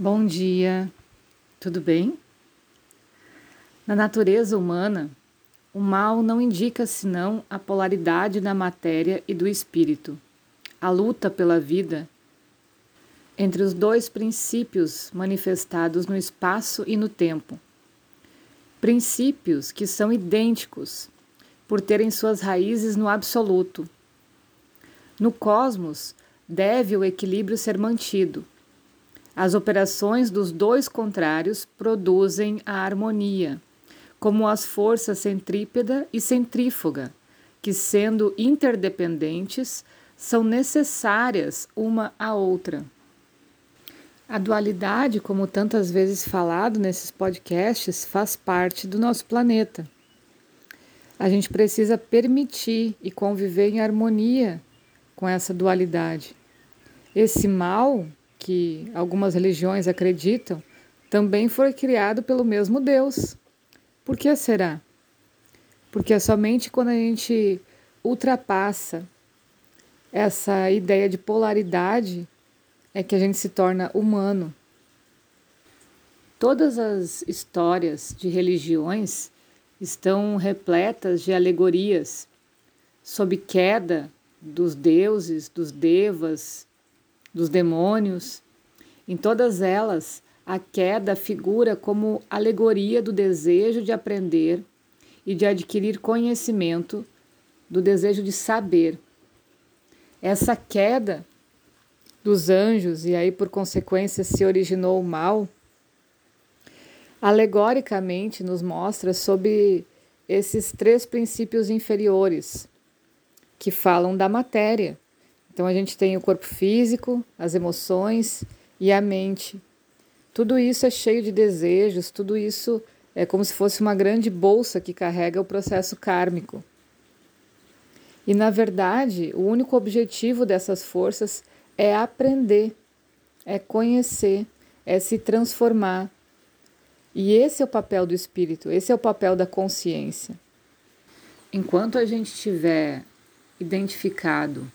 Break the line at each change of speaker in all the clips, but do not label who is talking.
Bom dia, tudo bem? Na natureza humana, o mal não indica senão a polaridade da matéria e do espírito, a luta pela vida entre os dois princípios manifestados no espaço e no tempo. Princípios que são idênticos por terem suas raízes no absoluto. No cosmos, deve o equilíbrio ser mantido as operações dos dois contrários produzem a harmonia, como as forças centrípeda e centrífuga, que, sendo interdependentes, são necessárias uma à outra. A dualidade, como tantas vezes falado nesses podcasts, faz parte do nosso planeta. A gente precisa permitir e conviver em harmonia com essa dualidade. Esse mal que algumas religiões acreditam, também foi criado pelo mesmo Deus. Por que será? Porque é somente quando a gente ultrapassa essa ideia de polaridade é que a gente se torna humano. Todas as histórias de religiões estão repletas de alegorias sobre queda dos deuses, dos devas, dos demônios. Em todas elas, a queda figura como alegoria do desejo de aprender e de adquirir conhecimento, do desejo de saber. Essa queda dos anjos, e aí por consequência se originou o mal, alegoricamente nos mostra sobre esses três princípios inferiores que falam da matéria então a gente tem o corpo físico, as emoções e a mente. Tudo isso é cheio de desejos, tudo isso é como se fosse uma grande bolsa que carrega o processo kármico. E na verdade, o único objetivo dessas forças é aprender, é conhecer, é se transformar. E esse é o papel do espírito, esse é o papel da consciência. Enquanto a gente tiver identificado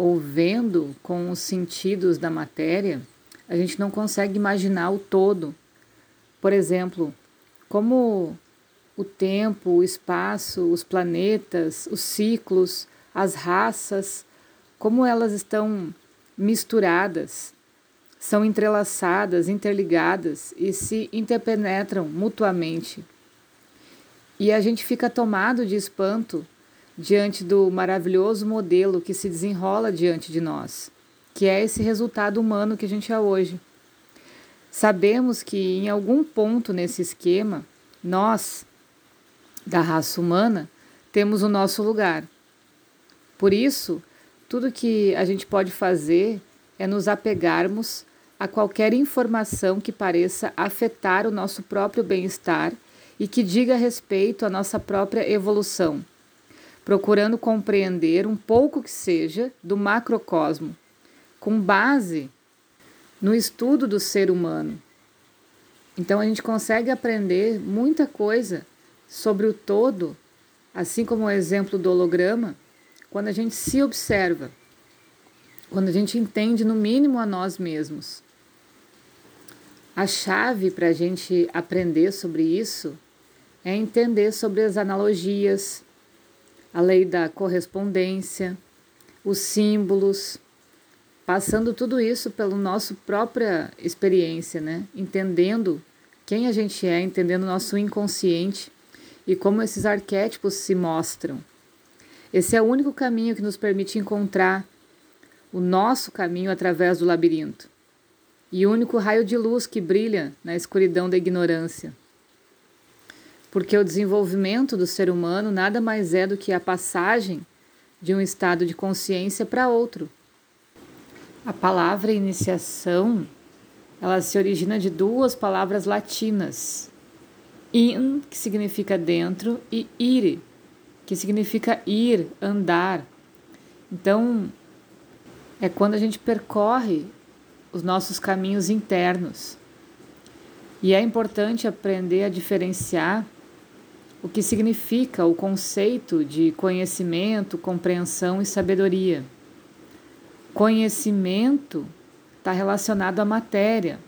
ou vendo com os sentidos da matéria, a gente não consegue imaginar o todo. Por exemplo, como o tempo, o espaço, os planetas, os ciclos, as raças, como elas estão misturadas, são entrelaçadas, interligadas e se interpenetram mutuamente. E a gente fica tomado de espanto diante do maravilhoso modelo que se desenrola diante de nós, que é esse resultado humano que a gente é hoje. Sabemos que em algum ponto nesse esquema, nós, da raça humana, temos o nosso lugar. Por isso, tudo que a gente pode fazer é nos apegarmos a qualquer informação que pareça afetar o nosso próprio bem-estar e que diga respeito à nossa própria evolução procurando compreender um pouco que seja do macrocosmo, com base no estudo do ser humano. Então a gente consegue aprender muita coisa sobre o todo, assim como o exemplo do holograma, quando a gente se observa, quando a gente entende no mínimo a nós mesmos. A chave para a gente aprender sobre isso é entender sobre as analogias, a lei da correspondência, os símbolos, passando tudo isso pela nossa própria experiência, né? Entendendo quem a gente é, entendendo o nosso inconsciente e como esses arquétipos se mostram. Esse é o único caminho que nos permite encontrar o nosso caminho através do labirinto e o único raio de luz que brilha na escuridão da ignorância porque o desenvolvimento do ser humano nada mais é do que a passagem de um estado de consciência para outro. A palavra iniciação, ela se origina de duas palavras latinas. In, que significa dentro, e ire, que significa ir, andar. Então, é quando a gente percorre os nossos caminhos internos. E é importante aprender a diferenciar o que significa o conceito de conhecimento, compreensão e sabedoria. Conhecimento está relacionado à matéria,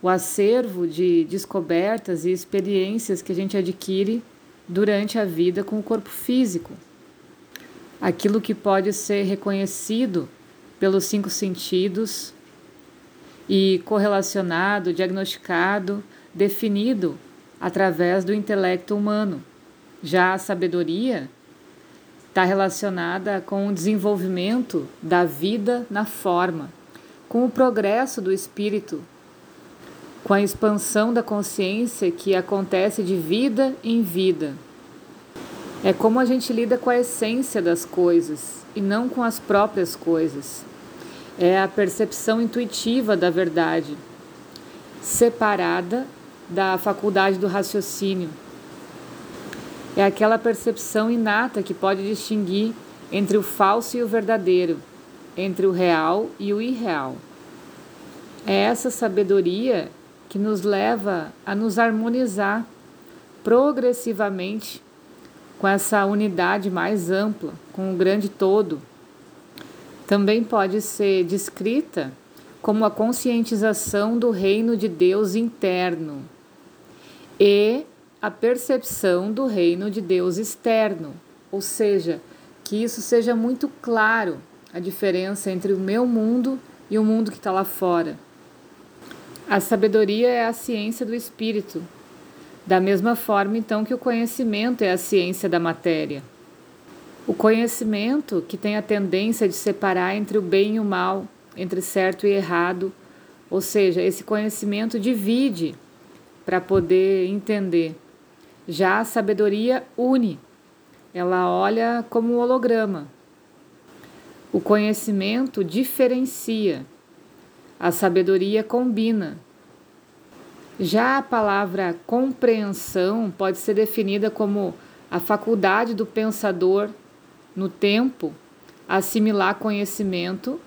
o acervo de descobertas e experiências que a gente adquire durante a vida com o corpo físico. Aquilo que pode ser reconhecido pelos cinco sentidos e correlacionado, diagnosticado, definido através do intelecto humano. Já a sabedoria está relacionada com o desenvolvimento da vida na forma, com o progresso do espírito, com a expansão da consciência que acontece de vida em vida. É como a gente lida com a essência das coisas e não com as próprias coisas. É a percepção intuitiva da verdade, separada da faculdade do raciocínio. É aquela percepção inata que pode distinguir entre o falso e o verdadeiro, entre o real e o irreal. É essa sabedoria que nos leva a nos harmonizar progressivamente com essa unidade mais ampla, com o grande todo. Também pode ser descrita como a conscientização do reino de Deus interno e a percepção do reino de Deus externo, ou seja, que isso seja muito claro a diferença entre o meu mundo e o mundo que está lá fora. A sabedoria é a ciência do espírito, da mesma forma, então, que o conhecimento é a ciência da matéria. O conhecimento, que tem a tendência de separar entre o bem e o mal, entre certo e errado, ou seja, esse conhecimento divide para poder entender. Já a sabedoria une, ela olha como um holograma. O conhecimento diferencia, a sabedoria combina. Já a palavra compreensão pode ser definida como a faculdade do pensador no tempo assimilar conhecimento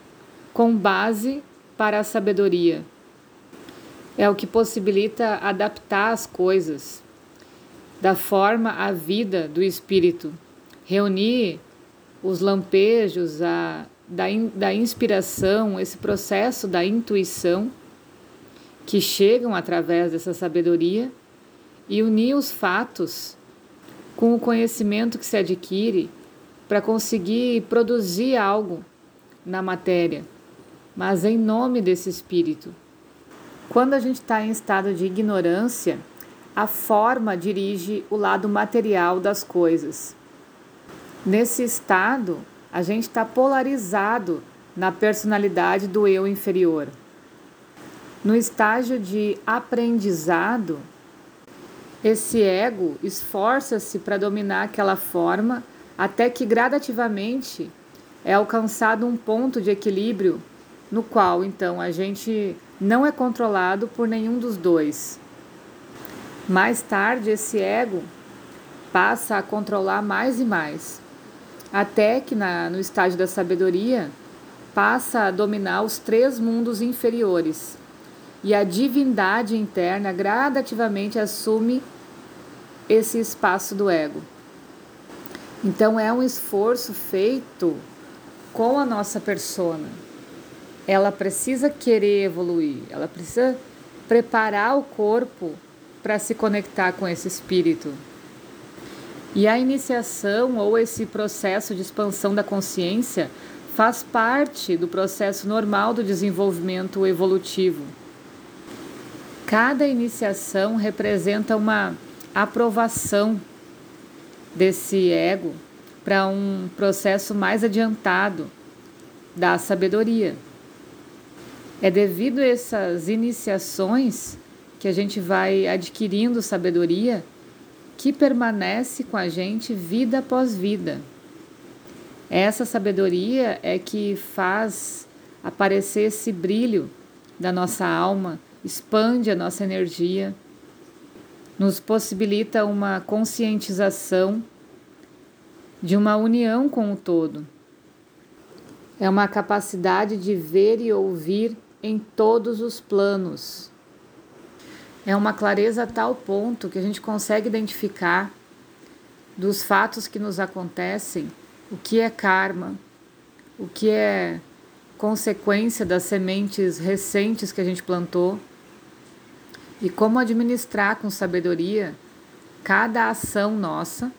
com base para a sabedoria. É o que possibilita adaptar as coisas da forma à vida do espírito, reunir os lampejos, a da, in, da inspiração, esse processo da intuição que chegam através dessa sabedoria e unir os fatos com o conhecimento que se adquire para conseguir produzir algo na matéria, mas em nome desse espírito. Quando a gente está em estado de ignorância, a forma dirige o lado material das coisas. Nesse estado, a gente está polarizado na personalidade do eu inferior. No estágio de aprendizado, esse ego esforça-se para dominar aquela forma até que gradativamente é alcançado um ponto de equilíbrio no qual então a gente não é controlado por nenhum dos dois. Mais tarde, esse ego passa a controlar mais e mais até que na, no estágio da sabedoria passa a dominar os três mundos inferiores e a divindade interna gradativamente assume esse espaço do ego. Então é um esforço feito com a nossa persona. Ela precisa querer evoluir, ela precisa preparar o corpo para se conectar com esse espírito. E a iniciação ou esse processo de expansão da consciência faz parte do processo normal do desenvolvimento evolutivo. Cada iniciação representa uma aprovação desse ego para um processo mais adiantado da sabedoria. É devido a essas iniciações que a gente vai adquirindo sabedoria que permanece com a gente vida após vida. Essa sabedoria é que faz aparecer esse brilho da nossa alma, expande a nossa energia, nos possibilita uma conscientização de uma união com o todo. É uma capacidade de ver e ouvir em todos os planos é uma clareza a tal ponto que a gente consegue identificar dos fatos que nos acontecem o que é karma, o que é consequência das sementes recentes que a gente plantou e como administrar com sabedoria cada ação nossa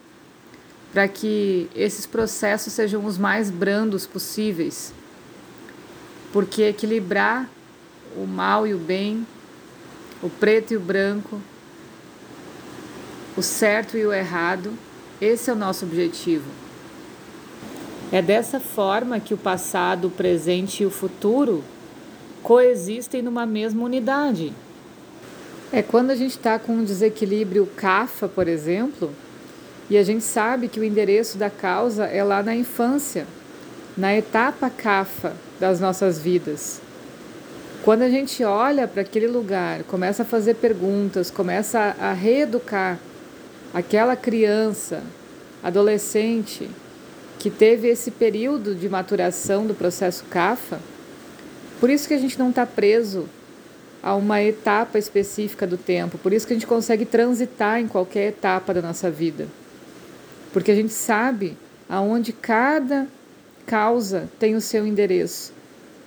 para que esses processos sejam os mais brandos possíveis. Porque equilibrar o mal e o bem, o preto e o branco, o certo e o errado, esse é o nosso objetivo. É dessa forma que o passado, o presente e o futuro coexistem numa mesma unidade. É quando a gente está com um desequilíbrio CAFA, por exemplo, e a gente sabe que o endereço da causa é lá na infância, na etapa CAFA das nossas vidas. Quando a gente olha para aquele lugar, começa a fazer perguntas, começa a reeducar aquela criança, adolescente, que teve esse período de maturação do processo CAFA, por isso que a gente não está preso a uma etapa específica do tempo, por isso que a gente consegue transitar em qualquer etapa da nossa vida. Porque a gente sabe aonde cada causa tem o seu endereço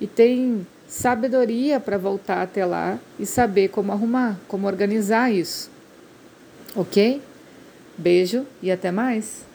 e tem sabedoria para voltar até lá e saber como arrumar, como organizar isso. Ok? Beijo e até mais!